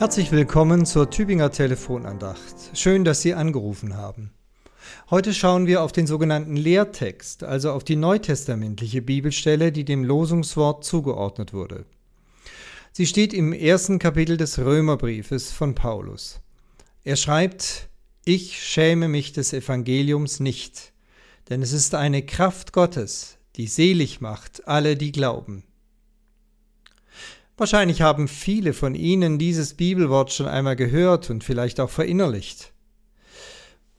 Herzlich willkommen zur Tübinger Telefonandacht. Schön, dass Sie angerufen haben. Heute schauen wir auf den sogenannten Lehrtext, also auf die neutestamentliche Bibelstelle, die dem Losungswort zugeordnet wurde. Sie steht im ersten Kapitel des Römerbriefes von Paulus. Er schreibt, Ich schäme mich des Evangeliums nicht, denn es ist eine Kraft Gottes, die selig macht alle, die glauben. Wahrscheinlich haben viele von Ihnen dieses Bibelwort schon einmal gehört und vielleicht auch verinnerlicht.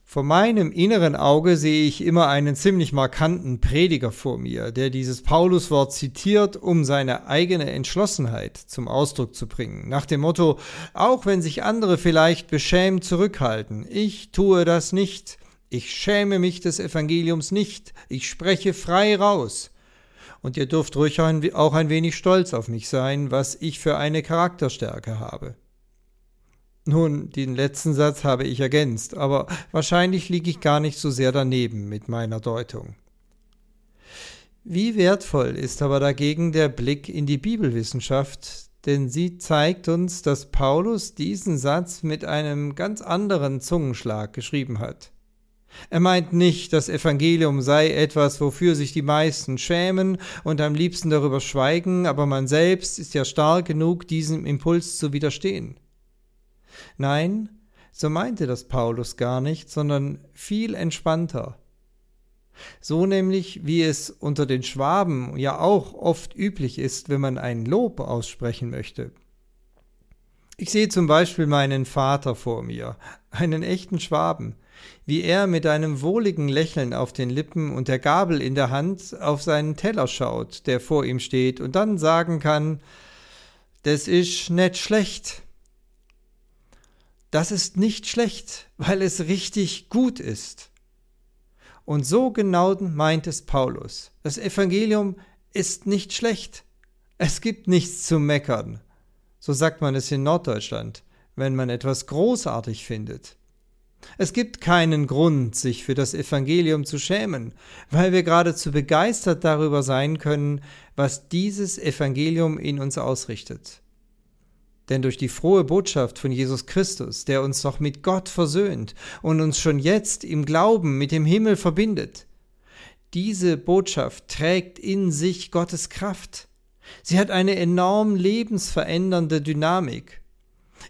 Vor meinem inneren Auge sehe ich immer einen ziemlich markanten Prediger vor mir, der dieses Pauluswort zitiert, um seine eigene Entschlossenheit zum Ausdruck zu bringen, nach dem Motto, auch wenn sich andere vielleicht beschämt zurückhalten, ich tue das nicht, ich schäme mich des Evangeliums nicht, ich spreche frei raus, und ihr dürft ruhig auch ein wenig stolz auf mich sein, was ich für eine Charakterstärke habe. Nun, den letzten Satz habe ich ergänzt, aber wahrscheinlich liege ich gar nicht so sehr daneben mit meiner Deutung. Wie wertvoll ist aber dagegen der Blick in die Bibelwissenschaft, denn sie zeigt uns, dass Paulus diesen Satz mit einem ganz anderen Zungenschlag geschrieben hat. Er meint nicht, das Evangelium sei etwas, wofür sich die meisten schämen und am liebsten darüber schweigen, aber man selbst ist ja stark genug, diesem Impuls zu widerstehen. Nein, so meinte das Paulus gar nicht, sondern viel entspannter. So nämlich, wie es unter den Schwaben ja auch oft üblich ist, wenn man ein Lob aussprechen möchte. Ich sehe zum Beispiel meinen Vater vor mir, einen echten Schwaben, wie er mit einem wohligen Lächeln auf den Lippen und der Gabel in der Hand auf seinen Teller schaut, der vor ihm steht, und dann sagen kann, das ist nicht schlecht. Das ist nicht schlecht, weil es richtig gut ist. Und so genau meint es Paulus. Das Evangelium ist nicht schlecht. Es gibt nichts zu meckern. So sagt man es in Norddeutschland, wenn man etwas großartig findet. Es gibt keinen Grund, sich für das Evangelium zu schämen, weil wir geradezu begeistert darüber sein können, was dieses Evangelium in uns ausrichtet. Denn durch die frohe Botschaft von Jesus Christus, der uns noch mit Gott versöhnt und uns schon jetzt im Glauben mit dem Himmel verbindet, diese Botschaft trägt in sich Gottes Kraft. Sie hat eine enorm lebensverändernde Dynamik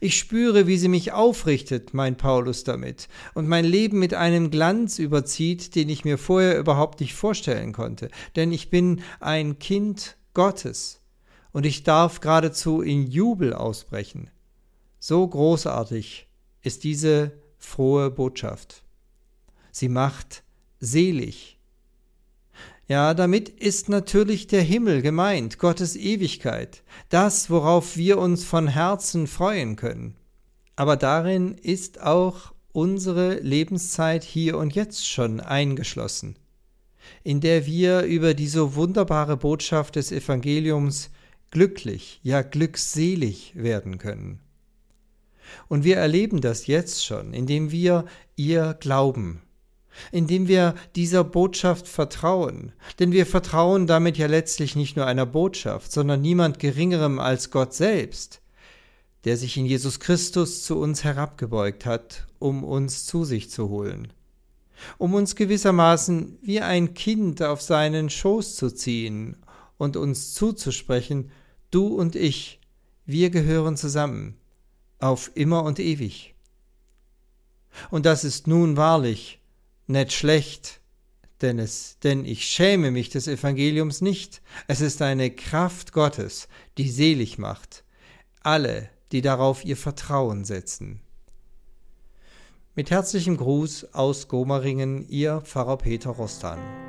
ich spüre, wie sie mich aufrichtet, meint Paulus damit, und mein Leben mit einem Glanz überzieht, den ich mir vorher überhaupt nicht vorstellen konnte. Denn ich bin ein Kind Gottes und ich darf geradezu in Jubel ausbrechen. So großartig ist diese frohe Botschaft. Sie macht selig ja, damit ist natürlich der Himmel gemeint, Gottes Ewigkeit, das, worauf wir uns von Herzen freuen können. Aber darin ist auch unsere Lebenszeit hier und jetzt schon eingeschlossen, in der wir über die so wunderbare Botschaft des Evangeliums glücklich, ja glückselig werden können. Und wir erleben das jetzt schon, indem wir ihr glauben, indem wir dieser Botschaft vertrauen. Denn wir vertrauen damit ja letztlich nicht nur einer Botschaft, sondern niemand Geringerem als Gott selbst, der sich in Jesus Christus zu uns herabgebeugt hat, um uns zu sich zu holen, um uns gewissermaßen wie ein Kind auf seinen Schoß zu ziehen und uns zuzusprechen, du und ich, wir gehören zusammen, auf immer und ewig. Und das ist nun wahrlich nicht schlecht, denn, es, denn ich schäme mich des Evangeliums nicht. Es ist eine Kraft Gottes, die selig macht. Alle, die darauf ihr Vertrauen setzen. Mit herzlichem Gruß aus Gomaringen, Ihr Pfarrer Peter Rostan.